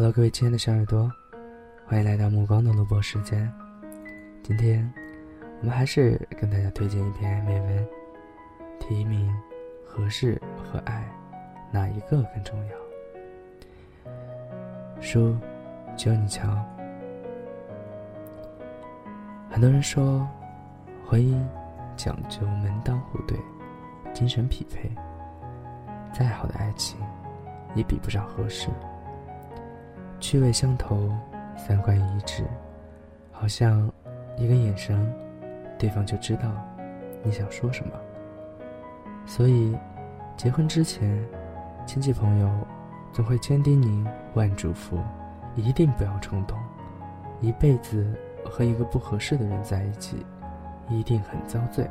Hello，各位亲爱的小耳朵，欢迎来到目光的录播时间。今天我们还是跟大家推荐一篇美文，题名《合适和爱哪一个更重要》。书，就你瞧。很多人说，婚姻讲究门当户对、精神匹配，再好的爱情也比不上合适。趣味相投，三观一致，好像一个眼神，对方就知道你想说什么。所以，结婚之前，亲戚朋友总会千叮咛万嘱咐，一定不要冲动，一辈子和一个不合适的人在一起，一定很遭罪。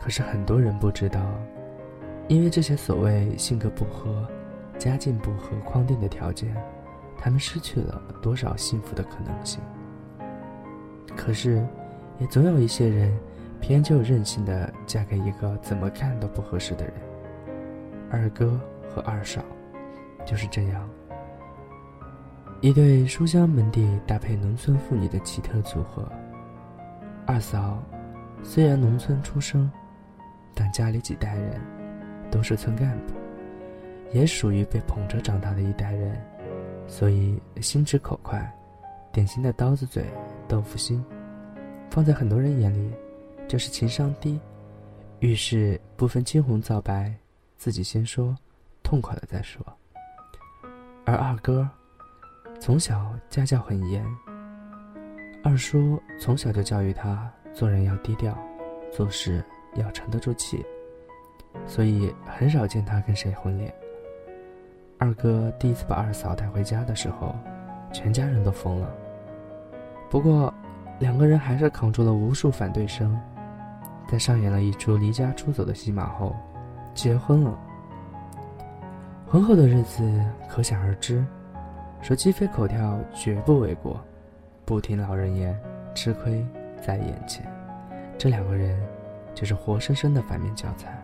可是很多人不知道，因为这些所谓性格不合。家境不合框定的条件，他们失去了多少幸福的可能性？可是，也总有一些人，偏就任性的嫁给一个怎么看都不合适的人。二哥和二嫂，就是这样，一对书香门第搭配农村妇女的奇特组合。二嫂虽然农村出生，但家里几代人都是村干部。也属于被捧着长大的一代人，所以心直口快，典型的刀子嘴豆腐心，放在很多人眼里，就是情商低，遇事不分青红皂白，自己先说，痛快了再说。而二哥，从小家教很严，二叔从小就教育他做人要低调，做事要沉得住气，所以很少见他跟谁混脸。二哥第一次把二嫂带回家的时候，全家人都疯了。不过，两个人还是扛住了无数反对声，在上演了一出离家出走的戏码后，结婚了。婚后的日子可想而知，说鸡飞狗跳绝不为过，不听老人言，吃亏在眼前。这两个人就是活生生的反面教材。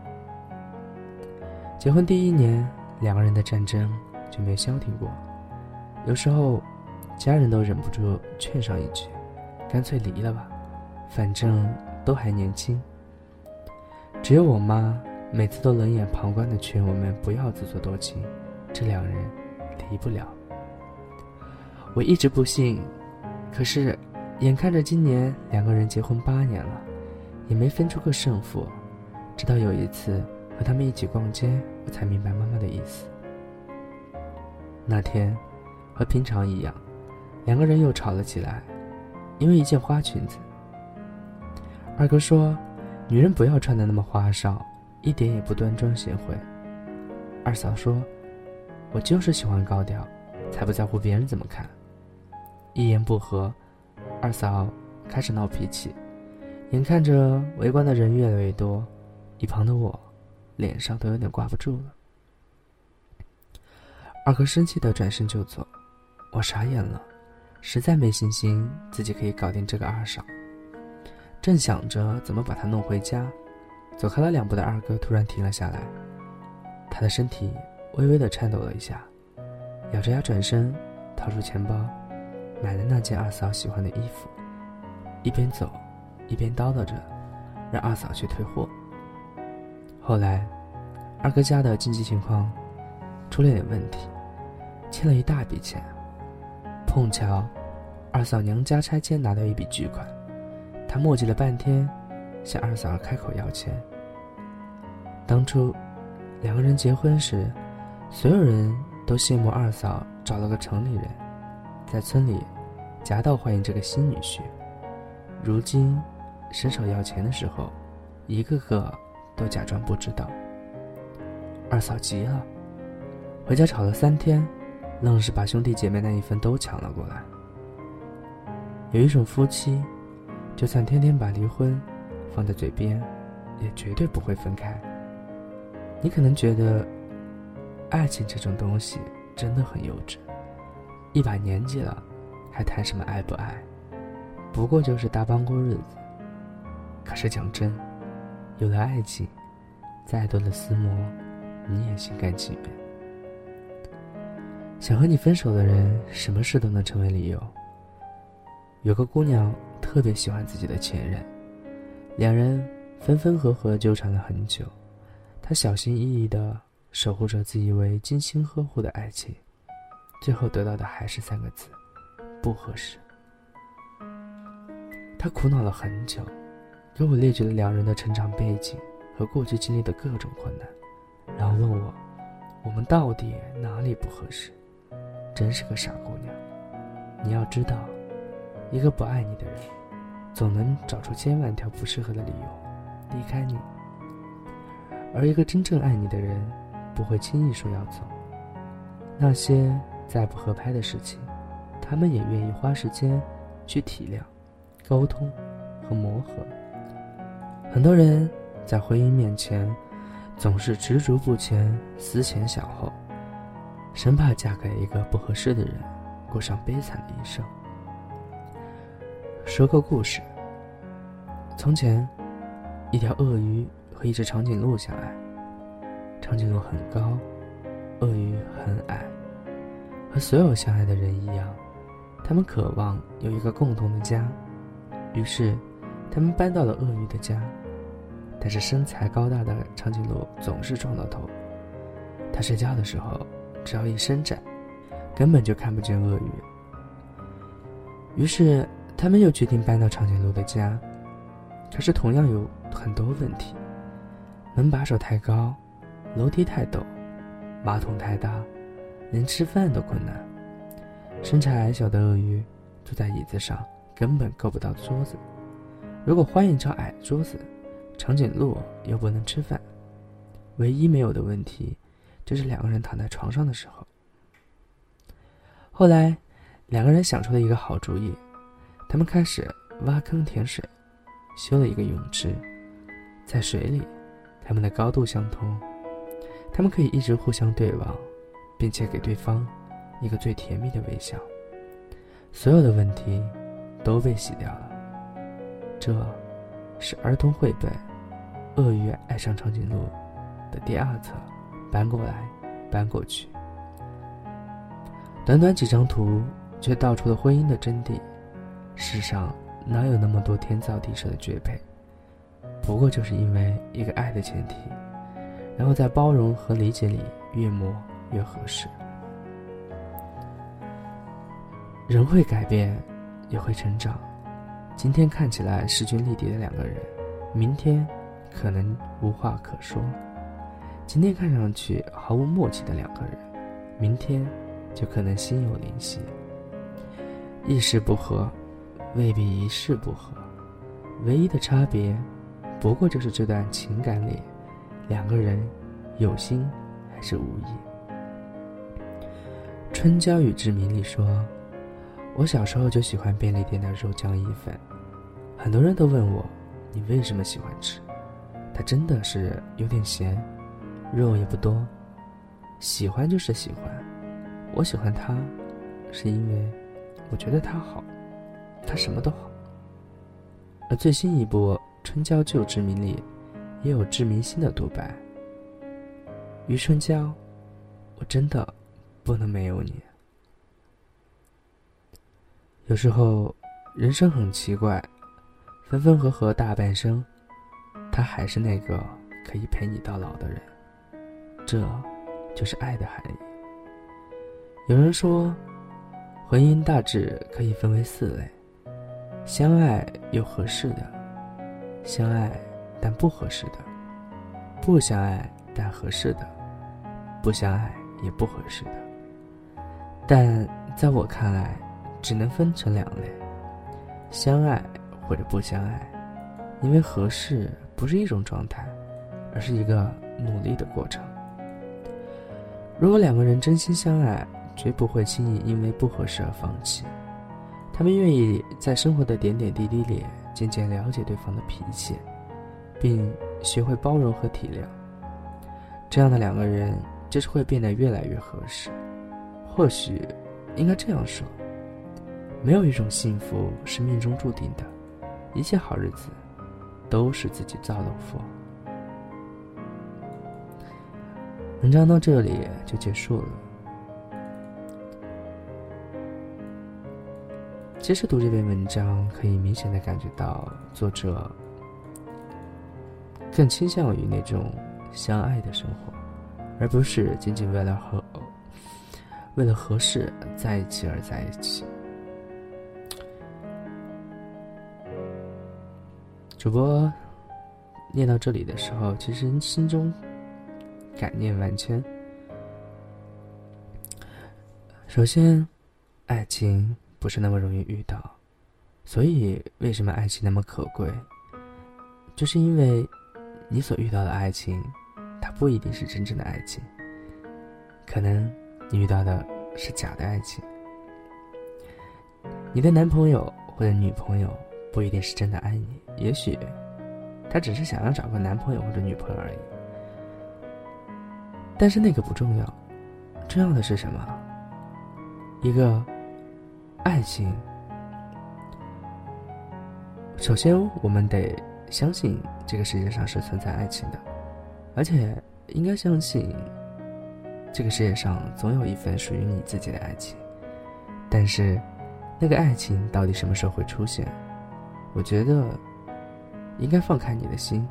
结婚第一年。两个人的战争就没消停过，有时候家人都忍不住劝上一句：“干脆离了吧，反正都还年轻。”只有我妈每次都冷眼旁观的劝我们不要自作多情，这两人离不了。我一直不信，可是眼看着今年两个人结婚八年了，也没分出个胜负，直到有一次。和他们一起逛街，才明白妈妈的意思。那天，和平常一样，两个人又吵了起来，因为一件花裙子。二哥说：“女人不要穿的那么花哨，一点也不端庄贤惠。”二嫂说：“我就是喜欢高调，才不在乎别人怎么看。”一言不合，二嫂开始闹脾气，眼看着围观的人越来越多，一旁的我。脸上都有点挂不住了。二哥生气的转身就走，我傻眼了，实在没信心自己可以搞定这个二嫂。正想着怎么把她弄回家，走开了两步的二哥突然停了下来，他的身体微微的颤抖了一下，咬着牙转身，掏出钱包，买了那件二嫂喜欢的衣服，一边走，一边叨叨着，让二嫂去退货。后来，二哥家的经济情况出了点问题，欠了一大笔钱。碰巧，二嫂娘家拆迁拿到一笔巨款，他磨叽了半天，向二嫂开口要钱。当初，两个人结婚时，所有人都羡慕二嫂找了个城里人，在村里夹道欢迎这个新女婿。如今，伸手要钱的时候，一个个。都假装不知道。二嫂急了，回家吵了三天，愣是把兄弟姐妹那一份都抢了过来。有一种夫妻，就算天天把离婚放在嘴边，也绝对不会分开。你可能觉得，爱情这种东西真的很幼稚，一把年纪了，还谈什么爱不爱？不过就是搭帮过日子。可是讲真。有了爱情，再多的撕磨，你也心甘情愿。想和你分手的人，什么事都能成为理由。有个姑娘特别喜欢自己的前任，两人分分合合纠缠了很久，她小心翼翼的守护着自以为精心呵护的爱情，最后得到的还是三个字：不合适。她苦恼了很久，给我列举了两人的成长背景和过去经历的各种困难，然后问我，我们到底哪里不合适？真是个傻姑娘，你要知道，一个不爱你的人，总能找出千万条不适合的理由离开你；而一个真正爱你的人，不会轻易说要走。那些再不合拍的事情，他们也愿意花时间去体谅、沟通和磨合。很多人在婚姻面前，总是执着不前、思前想后。生怕嫁给一个不合适的人，过上悲惨的一生。说个故事：从前，一条鳄鱼和一只长颈鹿相爱。长颈鹿很高，鳄鱼很矮。和所有相爱的人一样，他们渴望有一个共同的家。于是，他们搬到了鳄鱼的家。但是身材高大的长颈鹿总是撞到头。它睡觉的时候。只要一伸展，根本就看不见鳄鱼。于是，他们又决定搬到长颈鹿的家。可是，同样有很多问题：门把手太高，楼梯太陡，马桶太大，连吃饭都困难。身材矮小的鳄鱼坐在椅子上，根本够不到桌子。如果换一张矮桌子，长颈鹿又不能吃饭。唯一没有的问题。就是两个人躺在床上的时候。后来，两个人想出了一个好主意，他们开始挖坑填水，修了一个泳池。在水里，他们的高度相同，他们可以一直互相对望，并且给对方一个最甜蜜的微笑。所有的问题都被洗掉了。这是儿童绘本《鳄鱼爱上长颈鹿》的第二册。搬过来，搬过去。短短几张图，却道出了婚姻的真谛。世上哪有那么多天造地设的绝配？不过就是因为一个爱的前提，然后在包容和理解里越磨越合适。人会改变，也会成长。今天看起来势均力敌的两个人，明天可能无话可说。今天看上去毫无默契的两个人，明天就可能心有灵犀。一时不合，未必一世不合。唯一的差别，不过就是这段情感里，两个人有心还是无意。《春娇与志明》里说：“我小时候就喜欢便利店的肉酱意粉，很多人都问我，你为什么喜欢吃？它真的是有点咸。”肉也不多，喜欢就是喜欢。我喜欢他，是因为我觉得他好，他什么都好。而最新一部《春娇救志明》里，也有志明心的独白：“余春娇，我真的不能没有你。”有时候，人生很奇怪，分分合合大半生，他还是那个可以陪你到老的人。这，就是爱的含义。有人说，婚姻大致可以分为四类：相爱又合适的，相爱但不合适的，不相爱但合适的，不相爱也不合适的。但在我看来，只能分成两类：相爱或者不相爱。因为合适不是一种状态，而是一个努力的过程。如果两个人真心相爱，绝不会轻易因为不合适而放弃。他们愿意在生活的点点滴滴里渐渐了解对方的脾气，并学会包容和体谅。这样的两个人就是会变得越来越合适。或许应该这样说：没有一种幸福是命中注定的，一切好日子都是自己造的佛文章到这里就结束了。其实读这篇文章可以明显的感觉到作者更倾向于那种相爱的生活而不是仅仅为了和为了合适在一起而在一起。主播念到这里的时候，其实心中感念万千。首先，爱情不是那么容易遇到，所以为什么爱情那么可贵？就是因为你所遇到的爱情，它不一定是真正的爱情，可能你遇到的是假的爱情。你的男朋友或者女朋友不一定是真的爱你，也许他只是想要找个男朋友或者女朋友而已。但是那个不重要，重要的是什么？一个爱情，首先我们得相信这个世界上是存在爱情的，而且应该相信这个世界上总有一份属于你自己的爱情。但是，那个爱情到底什么时候会出现？我觉得应该放开你的心。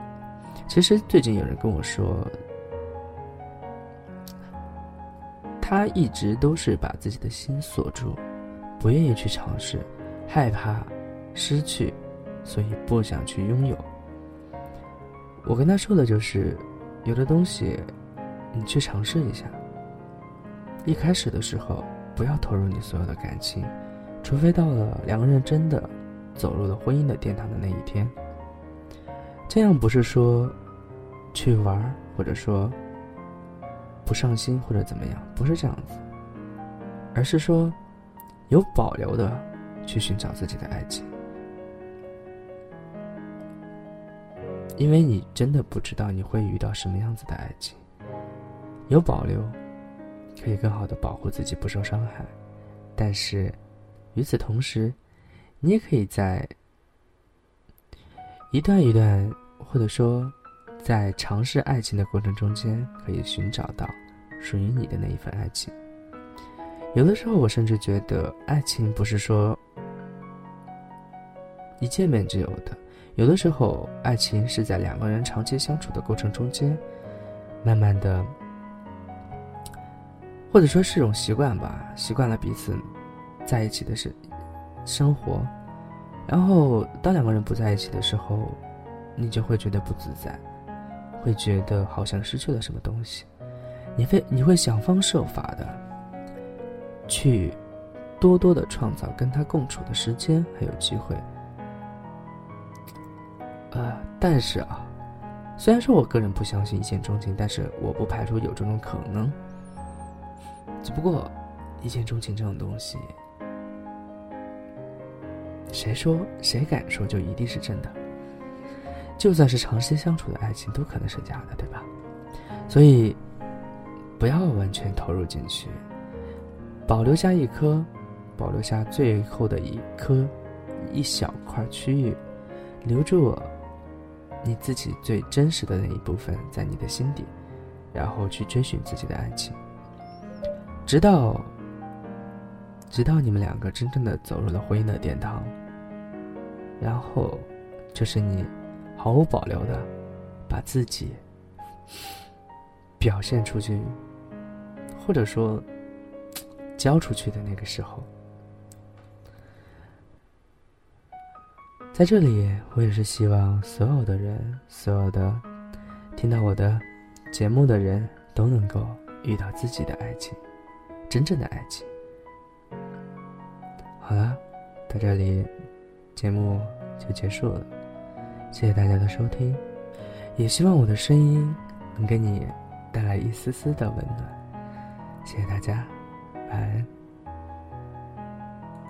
其实最近有人跟我说。他一直都是把自己的心锁住，不愿意去尝试，害怕失去，所以不想去拥有。我跟他说的就是，有的东西，你去尝试一下。一开始的时候，不要投入你所有的感情，除非到了两个人真的走入了婚姻的殿堂的那一天。这样不是说去玩，或者说。不上心或者怎么样，不是这样子，而是说有保留的去寻找自己的爱情，因为你真的不知道你会遇到什么样子的爱情。有保留，可以更好的保护自己不受伤害，但是与此同时，你也可以在一段一段，或者说。在尝试爱情的过程中间，可以寻找到属于你的那一份爱情。有的时候，我甚至觉得，爱情不是说一见面就有的。有的时候，爱情是在两个人长期相处的过程中间，慢慢的，或者说是种习惯吧，习惯了彼此在一起的是生活，然后当两个人不在一起的时候，你就会觉得不自在。会觉得好像失去了什么东西，你会你会想方设法的去多多的创造跟他共处的时间还有机会。呃，但是啊，虽然说我个人不相信一见钟情，但是我不排除有这种可能。只不过，一见钟情这种东西，谁说谁敢说就一定是真的？就算是长期相处的爱情，都可能是假的，对吧？所以，不要完全投入进去，保留下一颗，保留下最后的一颗，一小块区域，留住你自己最真实的那一部分在你的心底，然后去追寻自己的爱情，直到，直到你们两个真正的走入了婚姻的殿堂，然后，就是你。毫无保留的把自己表现出去，或者说交出去的那个时候，在这里，我也是希望所有的人，所有的听到我的节目的人都能够遇到自己的爱情，真正的爱情。好了，到这里，节目就结束了。谢谢大家的收听，也希望我的声音能给你带来一丝丝的温暖。谢谢大家，晚安。